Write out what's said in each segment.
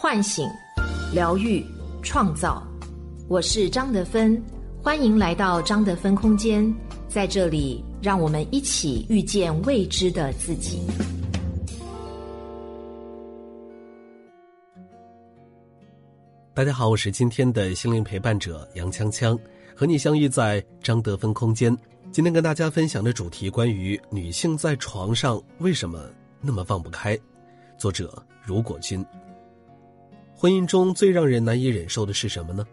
唤醒、疗愈、创造。我是张德芬，欢迎来到张德芬空间，在这里，让我们一起遇见未知的自己。大家好，我是今天的心灵陪伴者杨锵锵，和你相遇在张德芬空间。今天跟大家分享的主题关于女性在床上为什么那么放不开。作者如果君。婚姻中最让人难以忍受的是什么呢？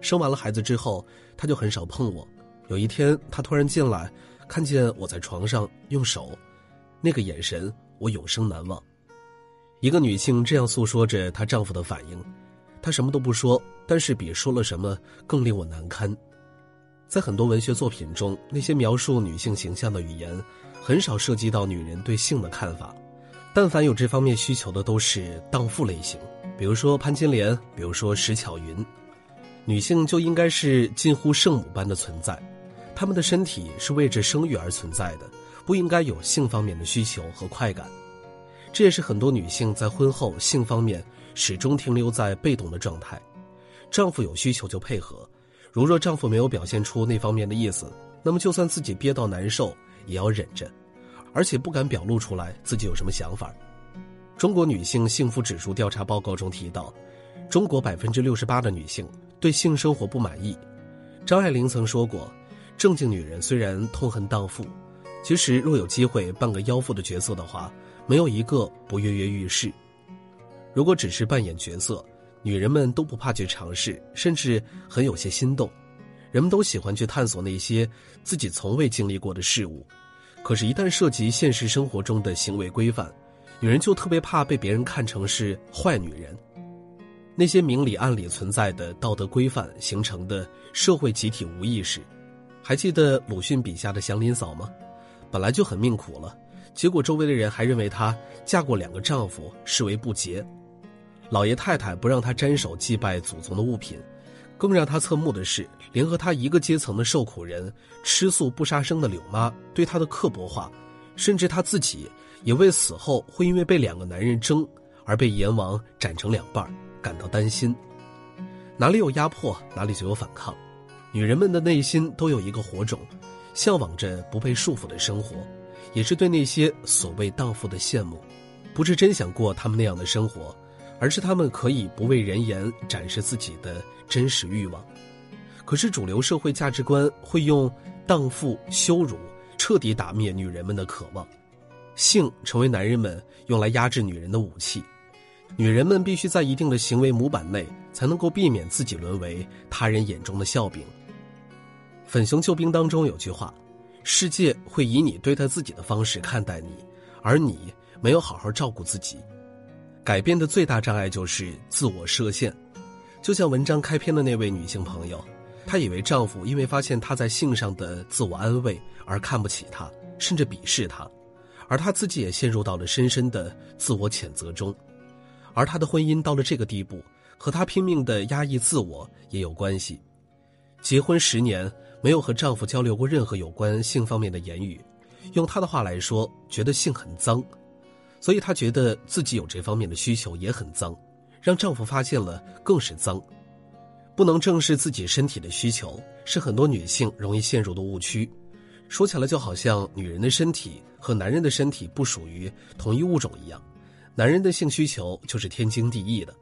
生完了孩子之后，他就很少碰我。有一天，他突然进来，看见我在床上用手，那个眼神我永生难忘。一个女性这样诉说着她丈夫的反应，她什么都不说，但是比说了什么更令我难堪。在很多文学作品中，那些描述女性形象的语言，很少涉及到女人对性的看法。但凡有这方面需求的，都是荡妇类型，比如说潘金莲，比如说石巧云。女性就应该是近乎圣母般的存在，她们的身体是为着生育而存在的，不应该有性方面的需求和快感。这也是很多女性在婚后性方面始终停留在被动的状态，丈夫有需求就配合。如若丈夫没有表现出那方面的意思，那么就算自己憋到难受，也要忍着，而且不敢表露出来自己有什么想法。中国女性幸福指数调查报告中提到，中国百分之六十八的女性对性生活不满意。张爱玲曾说过：“正经女人虽然痛恨荡妇，其实若有机会扮个妖妇的角色的话，没有一个不跃跃欲试。如果只是扮演角色。”女人们都不怕去尝试，甚至很有些心动。人们都喜欢去探索那些自己从未经历过的事物，可是，一旦涉及现实生活中的行为规范，女人就特别怕被别人看成是坏女人。那些明里暗里存在的道德规范形成的社会集体无意识。还记得鲁迅笔下的祥林嫂吗？本来就很命苦了，结果周围的人还认为她嫁过两个丈夫，视为不洁。老爷太太不让她沾手祭拜祖宗的物品，更让她侧目的是，连和她一个阶层的受苦人吃素不杀生的柳妈对她的刻薄话，甚至她自己也为死后会因为被两个男人争而被阎王斩成两半感到担心。哪里有压迫，哪里就有反抗。女人们的内心都有一个火种，向往着不被束缚的生活，也是对那些所谓荡妇的羡慕，不是真想过他们那样的生活。而是他们可以不为人言展示自己的真实欲望，可是主流社会价值观会用荡妇羞辱彻底打灭女人们的渴望，性成为男人们用来压制女人的武器，女人们必须在一定的行为模板内才能够避免自己沦为他人眼中的笑柄。粉熊救兵当中有句话：“世界会以你对待自己的方式看待你，而你没有好好照顾自己。”改变的最大障碍就是自我设限，就像文章开篇的那位女性朋友，她以为丈夫因为发现她在性上的自我安慰而看不起她，甚至鄙视她，而她自己也陷入到了深深的自我谴责中，而她的婚姻到了这个地步，和她拼命的压抑自我也有关系。结婚十年没有和丈夫交流过任何有关性方面的言语，用她的话来说，觉得性很脏。所以她觉得自己有这方面的需求也很脏，让丈夫发现了更是脏。不能正视自己身体的需求，是很多女性容易陷入的误区。说起来就好像女人的身体和男人的身体不属于同一物种一样，男人的性需求就是天经地义的。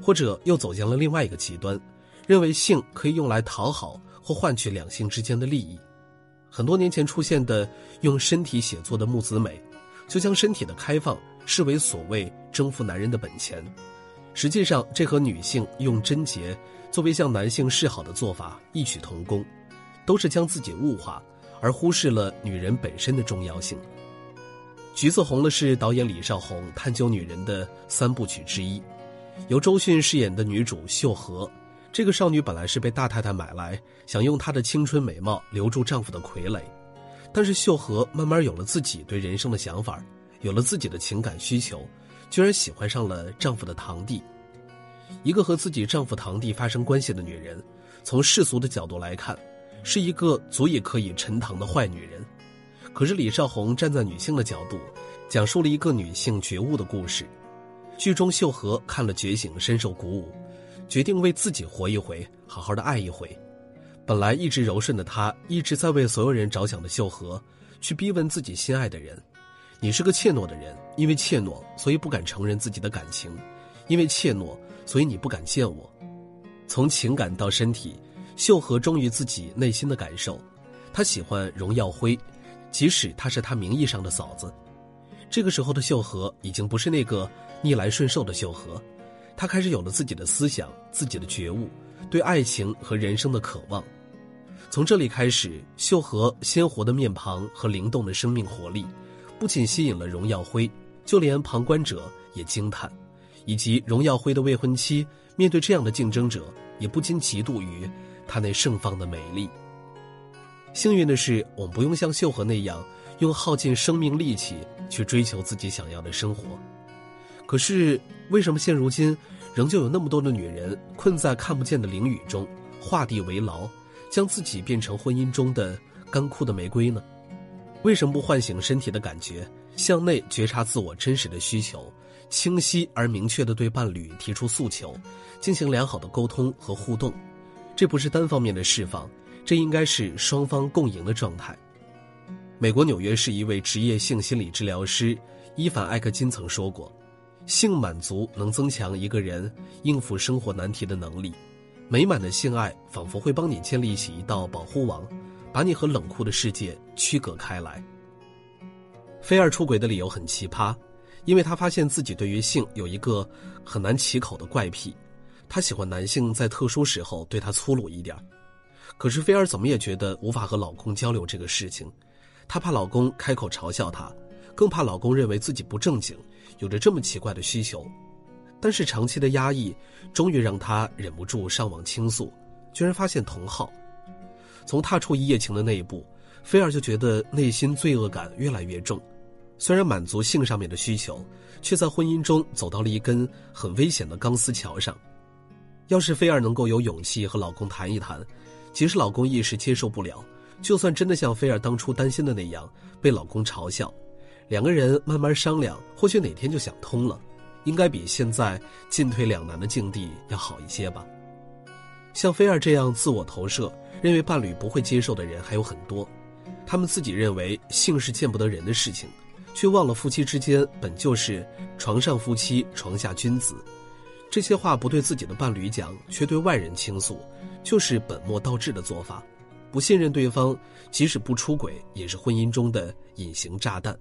或者又走向了另外一个极端，认为性可以用来讨好或换取两性之间的利益。很多年前出现的用身体写作的木子美。就将身体的开放视为所谓征服男人的本钱，实际上这和女性用贞洁作为向男性示好的做法异曲同工，都是将自己物化，而忽视了女人本身的重要性。《橘子红了》是导演李少红探究女人的三部曲之一，由周迅饰演的女主秀禾，这个少女本来是被大太太买来，想用她的青春美貌留住丈夫的傀儡。但是秀禾慢慢有了自己对人生的想法，有了自己的情感需求，居然喜欢上了丈夫的堂弟。一个和自己丈夫堂弟发生关系的女人，从世俗的角度来看，是一个足以可以沉塘的坏女人。可是李少红站在女性的角度，讲述了一个女性觉悟的故事。剧中秀禾看了觉醒，深受鼓舞，决定为自己活一回，好好的爱一回。本来一直柔顺的她，一直在为所有人着想的秀禾，去逼问自己心爱的人：“你是个怯懦的人，因为怯懦，所以不敢承认自己的感情；因为怯懦，所以你不敢见我。”从情感到身体，秀禾忠于自己内心的感受。他喜欢荣耀辉，即使她是他名义上的嫂子。这个时候的秀禾已经不是那个逆来顺受的秀禾，他开始有了自己的思想、自己的觉悟，对爱情和人生的渴望。从这里开始，秀禾鲜活的面庞和灵动的生命活力，不仅吸引了荣耀辉，就连旁观者也惊叹，以及荣耀辉的未婚妻面对这样的竞争者，也不禁嫉妒于他那盛放的美丽。幸运的是，我们不用像秀禾那样用耗尽生命力气去追求自己想要的生活。可是，为什么现如今仍旧有那么多的女人困在看不见的囹圄中，画地为牢？将自己变成婚姻中的干枯的玫瑰呢？为什么不唤醒身体的感觉，向内觉察自我真实的需求，清晰而明确的对伴侣提出诉求，进行良好的沟通和互动？这不是单方面的释放，这应该是双方共赢的状态。美国纽约市一位职业性心理治疗师伊凡艾克金曾说过：“性满足能增强一个人应付生活难题的能力。”美满的性爱仿佛会帮你建立起一道保护网，把你和冷酷的世界区隔开来。菲尔出轨的理由很奇葩，因为他发现自己对于性有一个很难启口的怪癖，她喜欢男性在特殊时候对她粗鲁一点。可是菲尔怎么也觉得无法和老公交流这个事情，她怕老公开口嘲笑她，更怕老公认为自己不正经，有着这么奇怪的需求。但是长期的压抑，终于让她忍不住上网倾诉，居然发现同好。从踏出一夜情的那一步，菲尔就觉得内心罪恶感越来越重。虽然满足性上面的需求，却在婚姻中走到了一根很危险的钢丝桥上。要是菲尔能够有勇气和老公谈一谈，即使老公一时接受不了，就算真的像菲尔当初担心的那样被老公嘲笑，两个人慢慢商量，或许哪天就想通了。应该比现在进退两难的境地要好一些吧。像菲儿这样自我投射、认为伴侣不会接受的人还有很多，他们自己认为性是见不得人的事情，却忘了夫妻之间本就是床上夫妻、床下君子。这些话不对自己的伴侣讲，却对外人倾诉，就是本末倒置的做法。不信任对方，即使不出轨，也是婚姻中的隐形炸弹。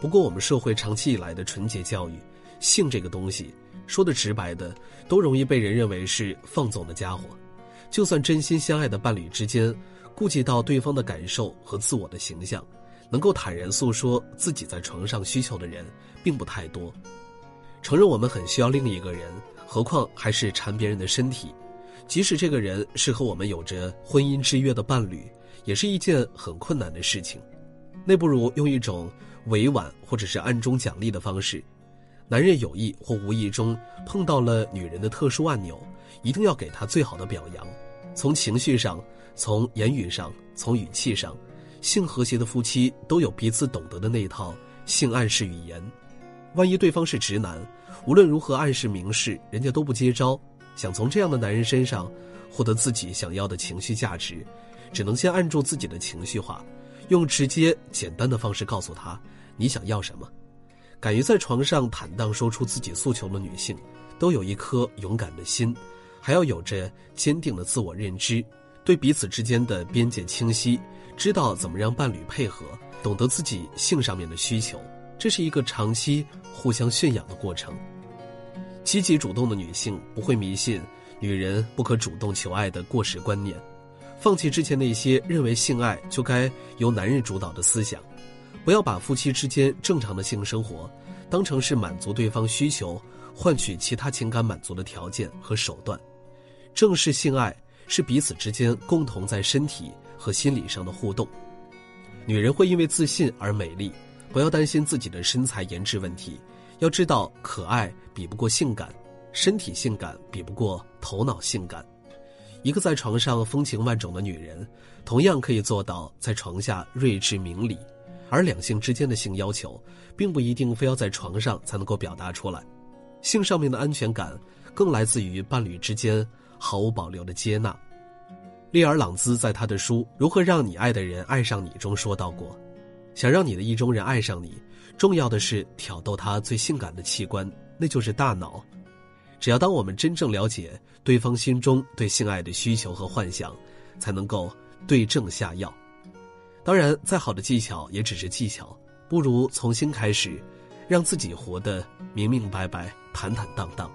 不过，我们社会长期以来的纯洁教育。性这个东西，说的直白的，都容易被人认为是放纵的家伙。就算真心相爱的伴侣之间，顾及到对方的感受和自我的形象，能够坦然诉说自己在床上需求的人，并不太多。承认我们很需要另一个人，何况还是缠别人的身体，即使这个人是和我们有着婚姻之约的伴侣，也是一件很困难的事情。那不如用一种委婉或者是暗中奖励的方式。男人有意或无意中碰到了女人的特殊按钮，一定要给她最好的表扬。从情绪上，从言语上，从语气上，性和谐的夫妻都有彼此懂得的那一套性暗示语言。万一对方是直男，无论如何暗示明示，人家都不接招。想从这样的男人身上获得自己想要的情绪价值，只能先按住自己的情绪化，用直接简单的方式告诉他你想要什么。敢于在床上坦荡说出自己诉求的女性，都有一颗勇敢的心，还要有着坚定的自我认知，对彼此之间的边界清晰，知道怎么让伴侣配合，懂得自己性上面的需求，这是一个长期互相驯养的过程。积极主动的女性不会迷信女人不可主动求爱的过时观念，放弃之前那些认为性爱就该由男人主导的思想。不要把夫妻之间正常的性生活当成是满足对方需求、换取其他情感满足的条件和手段。正式性爱是彼此之间共同在身体和心理上的互动。女人会因为自信而美丽，不要担心自己的身材颜值问题。要知道，可爱比不过性感，身体性感比不过头脑性感。一个在床上风情万种的女人，同样可以做到在床下睿智明理。而两性之间的性要求，并不一定非要在床上才能够表达出来。性上面的安全感，更来自于伴侣之间毫无保留的接纳。利尔朗兹在他的书《如何让你爱的人爱上你》中说到过：“想让你的意中人爱上你，重要的是挑逗他最性感的器官，那就是大脑。只要当我们真正了解对方心中对性爱的需求和幻想，才能够对症下药。当然，再好的技巧也只是技巧，不如从新开始，让自己活得明明白白、坦坦荡荡。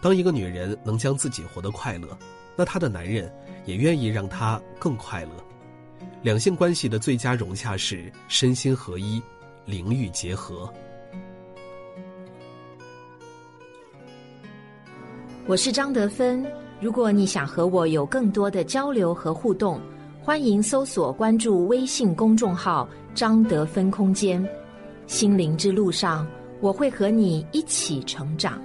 当一个女人能将自己活得快乐，那她的男人。”也愿意让她更快乐。两性关系的最佳融洽是身心合一，灵欲结合。我是张德芬。如果你想和我有更多的交流和互动，欢迎搜索关注微信公众号“张德芬空间”。心灵之路上，我会和你一起成长。